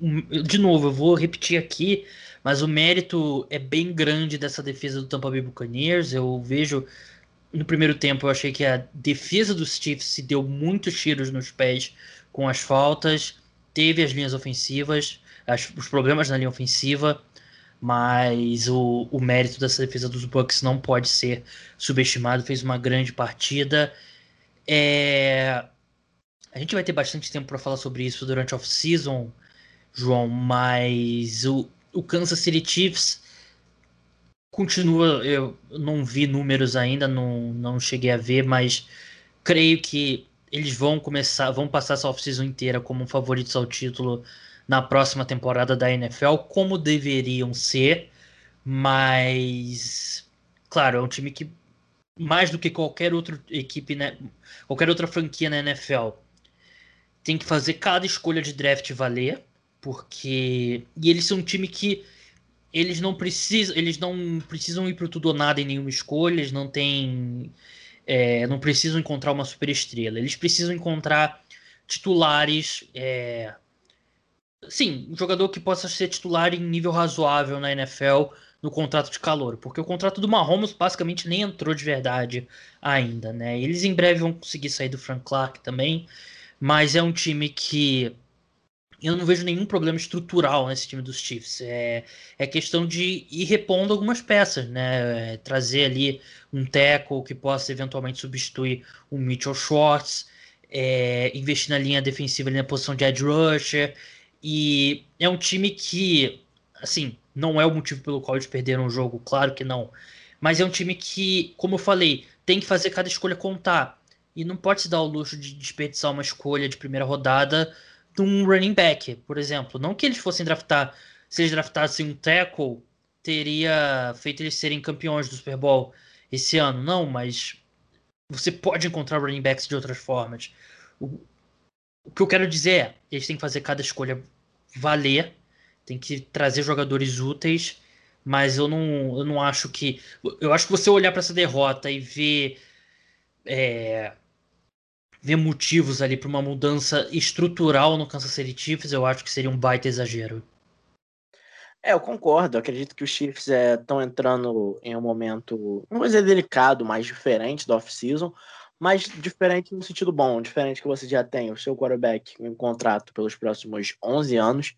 de novo, eu vou repetir aqui, mas o mérito é bem grande dessa defesa do Tampa Bay Buccaneers. Eu vejo no primeiro tempo eu achei que a defesa dos Chiefs se deu muitos tiros nos pés com as faltas, teve as linhas ofensivas, as, os problemas na linha ofensiva, mas o, o mérito dessa defesa dos Bucks não pode ser subestimado. Fez uma grande partida. É... A gente vai ter bastante tempo para falar sobre isso durante a off-season. João, mas o, o Kansas City Chiefs continua. Eu não vi números ainda, não, não cheguei a ver, mas creio que eles vão começar, vão passar essa off-season inteira como favoritos ao título na próxima temporada da NFL, como deveriam ser, mas claro, é um time que mais do que qualquer outra equipe, né, qualquer outra franquia na NFL, tem que fazer cada escolha de draft valer porque. E eles são um time que eles não precisam, eles não precisam ir para tudo ou nada em nenhuma escolha, eles não têm, é, não precisam encontrar uma superestrela, eles precisam encontrar titulares, é, sim, um jogador que possa ser titular em nível razoável na NFL no contrato de calor, porque o contrato do Mahomes basicamente nem entrou de verdade ainda, né? Eles em breve vão conseguir sair do Frank Clark também, mas é um time que eu não vejo nenhum problema estrutural nesse time dos Chiefs. É, é questão de ir repondo algumas peças, né? É, trazer ali um tackle que possa eventualmente substituir o Mitchell Schwartz, é, investir na linha defensiva ali na posição de edge rusher. E é um time que, assim, não é o motivo pelo qual eles perderam o jogo, claro que não. Mas é um time que, como eu falei, tem que fazer cada escolha contar. E não pode se dar o luxo de desperdiçar uma escolha de primeira rodada um running back, por exemplo. Não que eles fossem draftar, se eles draftassem um tackle, teria feito eles serem campeões do Super Bowl esse ano. Não, mas você pode encontrar running backs de outras formas. O, o que eu quero dizer é, eles têm que fazer cada escolha valer, tem que trazer jogadores úteis, mas eu não, eu não acho que. Eu acho que você olhar para essa derrota e ver. É, ver motivos ali para uma mudança estrutural no Kansas City Chiefs, eu acho que seria um baita exagero. É, eu concordo. Eu acredito que os Chiefs estão é, entrando em um momento, não vou dizer delicado, mas diferente do off-season, mas diferente no sentido bom, diferente que você já tem o seu quarterback em contrato pelos próximos 11 anos,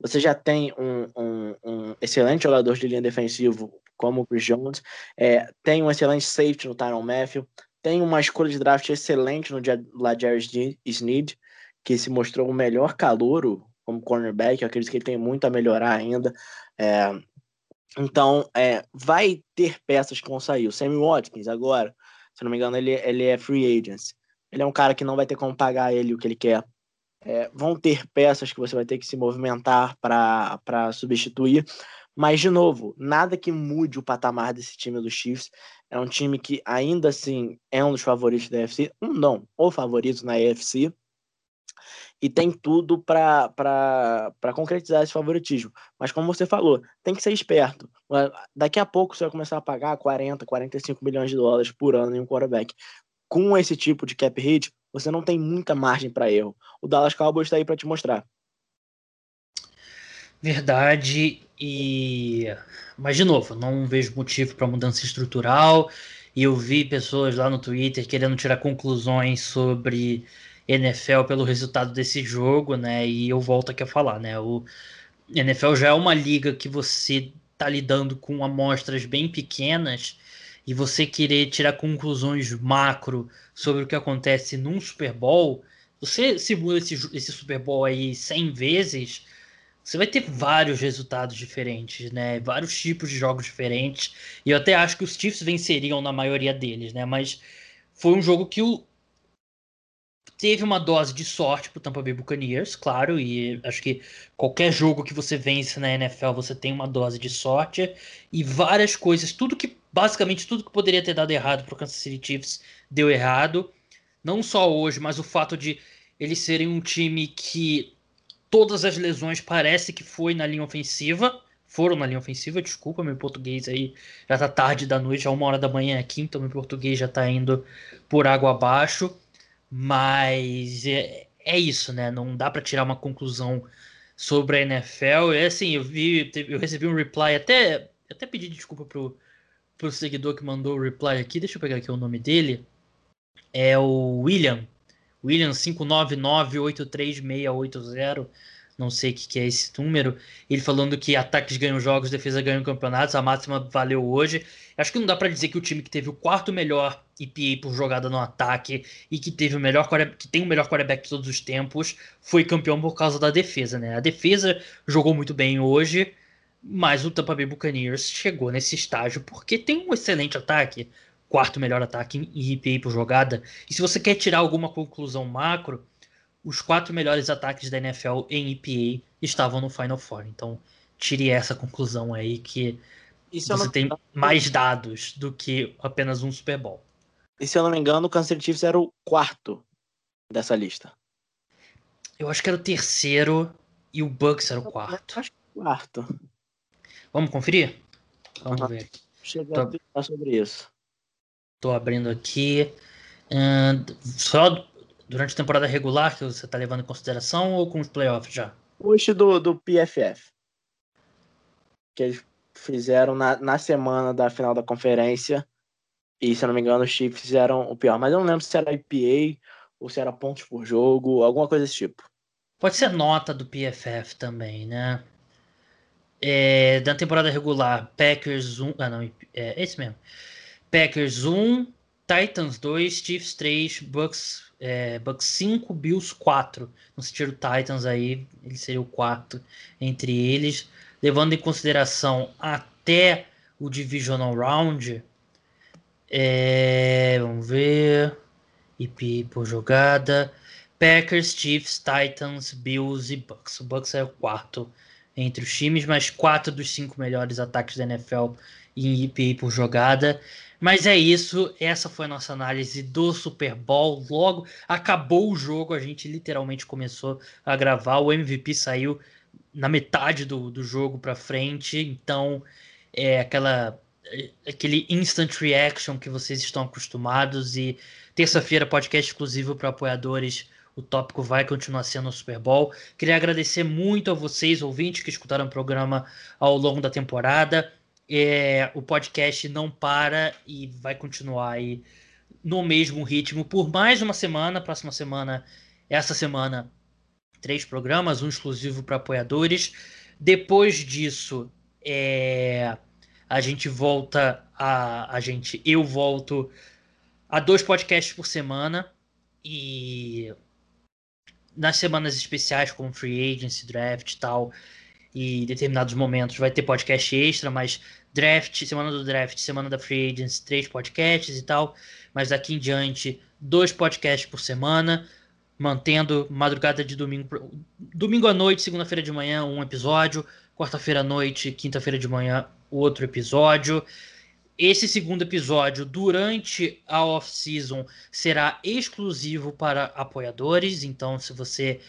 você já tem um, um, um excelente jogador de linha defensivo como o Chris Jones, é, tem um excelente safety no Tyron Matthew, tem uma escolha de draft excelente no Ladarius Sneed, que se mostrou o melhor calouro como cornerback. Eu acredito que ele tem muito a melhorar ainda. É, então, é, vai ter peças que vão sair. O Sammy Watkins, agora, se não me engano, ele, ele é free agent. Ele é um cara que não vai ter como pagar ele o que ele quer. É, vão ter peças que você vai ter que se movimentar para substituir. Mas, de novo, nada que mude o patamar desse time do Chiefs. É um time que ainda assim é um dos favoritos da UFC. Um não, o favorito na UFC. E tem tudo para concretizar esse favoritismo. Mas, como você falou, tem que ser esperto. Daqui a pouco você vai começar a pagar 40, 45 milhões de dólares por ano em um quarterback. Com esse tipo de cap hit, você não tem muita margem para erro. O Dallas Cowboys está aí para te mostrar. Verdade. E mas de novo, não vejo motivo para mudança estrutural. E eu vi pessoas lá no Twitter querendo tirar conclusões sobre NFL pelo resultado desse jogo, né? E eu volto aqui a falar, né? O NFL já é uma liga que você tá lidando com amostras bem pequenas e você querer tirar conclusões macro sobre o que acontece num Super Bowl, você simula esse, esse Super Bowl aí 100 vezes, você vai ter vários resultados diferentes, né? Vários tipos de jogos diferentes. E eu até acho que os Chiefs venceriam na maioria deles, né? Mas foi um jogo que o... teve uma dose de sorte pro Tampa Bay Buccaneers, claro, e acho que qualquer jogo que você vence na NFL, você tem uma dose de sorte e várias coisas, tudo que basicamente tudo que poderia ter dado errado pro Kansas City Chiefs deu errado. Não só hoje, mas o fato de eles serem um time que todas as lesões parece que foi na linha ofensiva. Foram na linha ofensiva, desculpa, meu português aí já tá tarde da noite, já uma hora da manhã aqui, então meu português já tá indo por água abaixo. Mas é, é isso, né? Não dá para tirar uma conclusão sobre a NFL. É assim, eu vi, eu recebi um reply, até, até pedi desculpa pro, pro seguidor que mandou o reply aqui. Deixa eu pegar aqui o nome dele. É o William. William 5998360, não sei o que, que, é esse número. Ele falando que ataques ganham jogos, defesa ganham campeonatos, a máxima valeu hoje. Acho que não dá para dizer que o time que teve o quarto melhor EPA por jogada no ataque e que teve o melhor que tem o melhor quarterback de todos os tempos foi campeão por causa da defesa, né? A defesa jogou muito bem hoje, mas o Tampa Bay Buccaneers chegou nesse estágio porque tem um excelente ataque quarto melhor ataque em EPA por jogada. E se você quer tirar alguma conclusão macro, os quatro melhores ataques da NFL em EPA estavam no Final Four. Então, tire essa conclusão aí que você não... tem mais dados do que apenas um Super Bowl. E se eu não me engano, o City Chiefs era o quarto dessa lista. Eu acho que era o terceiro e o Bucks era o quarto. Eu acho que quarto. Vamos conferir? Vamos Uhum. ver. Chega Tá. a sobre isso. Tô abrindo aqui. Ahn, só durante a temporada regular que você tá levando em consideração ou com os playoffs já? Push do, do PFF. Que eles fizeram na, na semana da final da conferência. E, se eu não me engano, os Chiefs fizeram o pior. Mas eu não lembro se era IPA ou se era pontos por jogo, alguma coisa desse tipo. Pode ser nota do PFF também, né? É, da temporada regular, Packers 1. Ah, não, é esse mesmo. Packers 1, Titans 2, Chiefs 3, Bucks, é, Bucks 5, Bills 4. Não se tira o Titans aí, ele seria o quarto entre eles. Levando em consideração até o Divisional Round. É, vamos ver. IP por jogada. Packers, Chiefs, Titans, Bills e Bucks. O Bucks é o quarto entre os times, mas quatro dos cinco melhores ataques da NFL em EPA por jogada. Mas é isso, essa foi a nossa análise do Super Bowl. Logo acabou o jogo, a gente literalmente começou a gravar. O MVP saiu na metade do, do jogo para frente, então é aquela aquele instant reaction que vocês estão acostumados e terça-feira podcast exclusivo para apoiadores o tópico vai continuar sendo o Super Bowl. Queria agradecer muito a vocês, ouvintes, que escutaram o programa ao longo da temporada. É, o podcast não para e vai continuar aí no mesmo ritmo por mais uma semana. Próxima semana, essa semana, três programas, um exclusivo para apoiadores. Depois disso, é, a gente volta a, a gente, eu volto a dois podcasts por semana e nas semanas especiais, como Free Agency, Draft e tal, e determinados momentos vai ter podcast extra, mas Draft, semana do Draft, semana da Free Agency, três podcasts e tal, mas daqui em diante, dois podcasts por semana, mantendo madrugada de domingo, domingo à noite, segunda-feira de manhã, um episódio, quarta-feira à noite, quinta-feira de manhã, outro episódio. Esse segundo episódio, durante a off-season, será exclusivo para apoiadores. Então, se você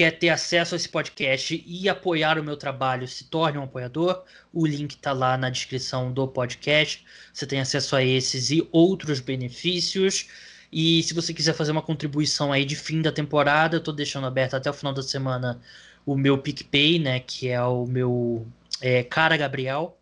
quer ter acesso a esse podcast e apoiar o meu trabalho, se torne um apoiador. O link está lá na descrição do podcast. Você tem acesso a esses e outros benefícios. E se você quiser fazer uma contribuição aí de fim da temporada, eu estou deixando aberto até o final da semana o meu PicPay, né? Que é o meu é, Cara Gabriel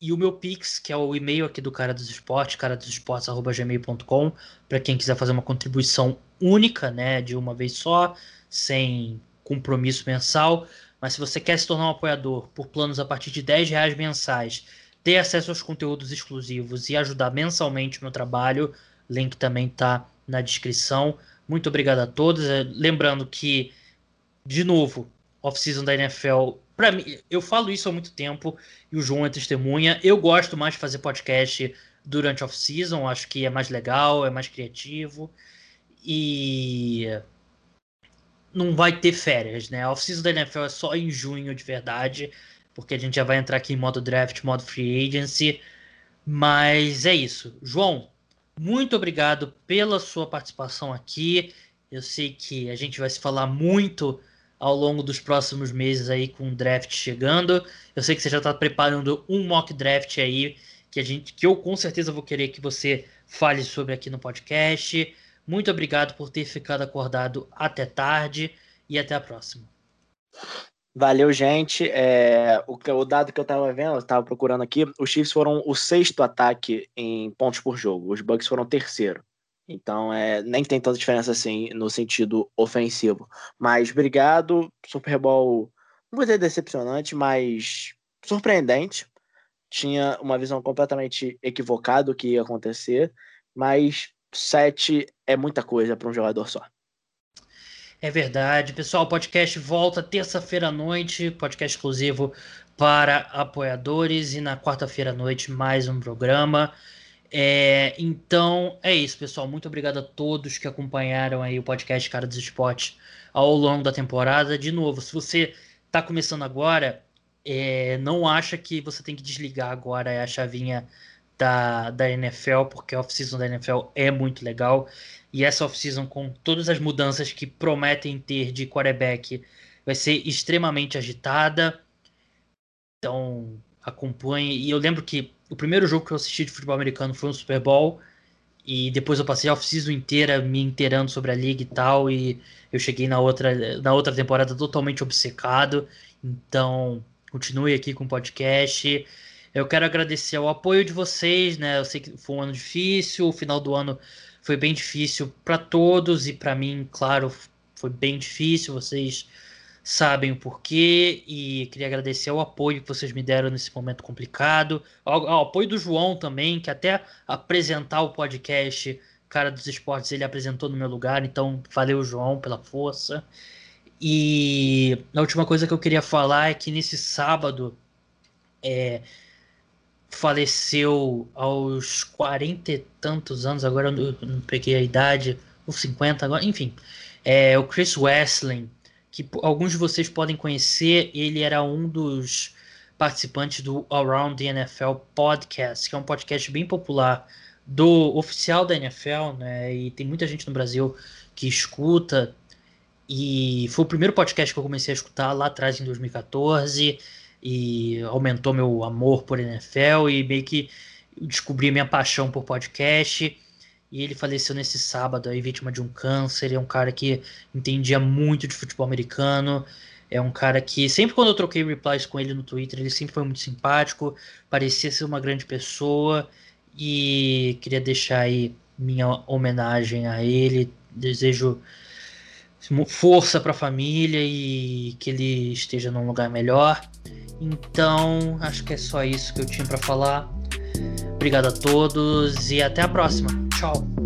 e o meu Pix, que é o e-mail aqui do Cara dos Esportes, cara dos esportes@gmail.com, para quem quiser fazer uma contribuição única, né, de uma vez só, sem compromisso mensal. Mas se você quer se tornar um apoiador por planos a partir de 10 reais mensais, ter acesso aos conteúdos exclusivos e ajudar mensalmente o meu trabalho, link também tá na descrição. Muito obrigado a todos. Lembrando que, de novo, off-season da NFL para mim, eu falo isso há muito tempo e o João é testemunha. Eu gosto mais de fazer podcast durante off-season, acho que é mais legal, é mais criativo e não vai ter férias, né? A off-season da NFL é só em junho de verdade, porque a gente já vai entrar aqui em modo draft, modo free agency. Mas é isso. João, muito obrigado pela sua participação aqui. Eu sei que a gente vai se falar muito ao longo dos próximos meses aí com o draft chegando. Eu sei que você já está preparando um mock draft aí que a gente, que eu com certeza vou querer que você fale sobre aqui no podcast. Muito obrigado por ter ficado acordado até tarde e até a próxima. Valeu, gente. É, o, o, dado que eu estava vendo, eu estava procurando aqui, os Chiefs foram o sexto ataque em pontos por jogo, os Bucks foram o terceiro. Então, é, nem tem tanta diferença assim no sentido ofensivo. Mas obrigado. Super Bowl, não vou dizer decepcionante, mas surpreendente. Tinha uma visão completamente equivocada do que ia acontecer, mas sete é muita coisa para um jogador só. É verdade. Pessoal, o podcast volta terça-feira à noite, podcast exclusivo para apoiadores, e na quarta-feira à noite mais um programa. É, então é isso, pessoal. Muito obrigado a todos que acompanharam aí o podcast Cara dos Esportes ao longo da temporada. De novo, se você está começando agora, é, não acha que você tem que desligar agora a chavinha da, da NFL, porque a off-season da NFL é muito legal. E essa off-season, com todas as mudanças que prometem ter de quarterback, vai ser extremamente agitada Então, acompanhe. E eu lembro que o primeiro jogo que eu assisti de futebol americano foi um Super Bowl. E depois eu passei a off-season inteira me inteirando sobre a liga e tal. E eu cheguei na outra, na outra temporada totalmente obcecado. Então, continue aqui com o podcast. Eu quero agradecer o apoio de vocês, né? Eu sei que foi um ano difícil, o final do ano foi bem difícil para todos e para mim, claro, foi bem difícil. Vocês sabem o porquê e queria agradecer o apoio que vocês me deram nesse momento complicado. Ao apoio do João também, que até apresentar o podcast Cara dos Esportes ele apresentou no meu lugar, então valeu, João, pela força. E a última coisa que eu queria falar é que nesse sábado é, faleceu aos 40 e tantos anos, agora eu não peguei a idade, os 50 agora, enfim. É o Chris Wessling, que alguns de vocês podem conhecer, ele era um dos participantes do Around the NFL Podcast, que é um podcast bem popular do oficial da NFL, né? E tem muita gente no Brasil que escuta. E foi o primeiro podcast que eu comecei a escutar lá atrás em 2014 e aumentou meu amor por NFL e meio que descobri minha paixão por podcast. E ele faleceu nesse sábado aí, vítima de um câncer. É um cara que entendia muito de futebol americano. É um cara que, sempre quando eu troquei replies com ele no Twitter, ele sempre foi muito simpático, parecia ser uma grande pessoa. E queria deixar aí minha homenagem a ele. Desejo força para a família e que ele esteja num lugar melhor. Então, acho que é só isso que eu tinha para falar. Obrigado a todos e até a próxima. Tchau.